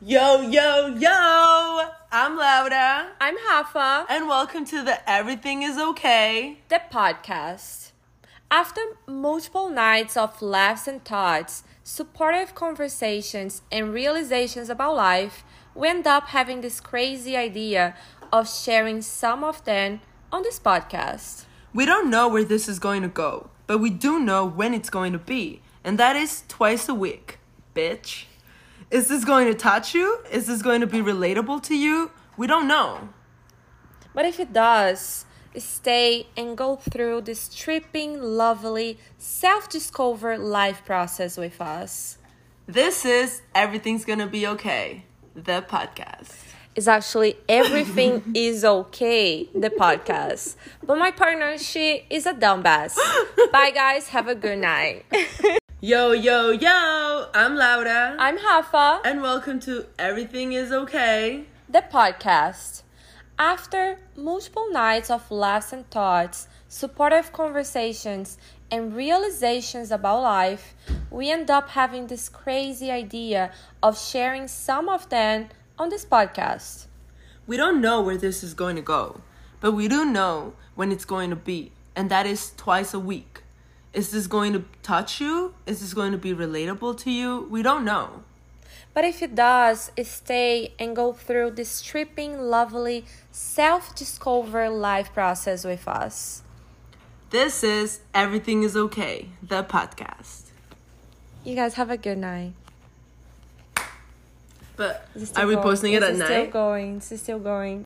Yo, yo, yo! I'm Laura, I'm Hafa, and welcome to the Everything is Okay. the podcast. After multiple nights of laughs and thoughts, supportive conversations, and realizations about life, we end up having this crazy idea of sharing some of them on this podcast. We don't know where this is going to go, but we do know when it's going to be, and that is twice a week, bitch. Is this going to touch you? Is this going to be relatable to you? We don't know. But if it does, stay and go through this tripping, lovely, self discover life process with us. This is Everything's Gonna Be Okay, the podcast. It's actually everything is okay, the podcast. But my partner, she is a dumbass. Bye, guys. Have a good night. Yo, yo, yo! I'm Laura, I'm Hafa, and welcome to Everything is Okay. the podcast. After multiple nights of laughs and thoughts, supportive conversations, and realizations about life, we end up having this crazy idea of sharing some of them on this podcast. We don't know where this is going to go, but we do know when it's going to be, and that is twice a week. Is this going to touch you? Is this going to be relatable to you? We don't know. But if it does, stay and go through this tripping, lovely self discover life process with us. This is Everything is Okay, the podcast. You guys have a good night. But are we going? posting it at night? Still going. Is still going?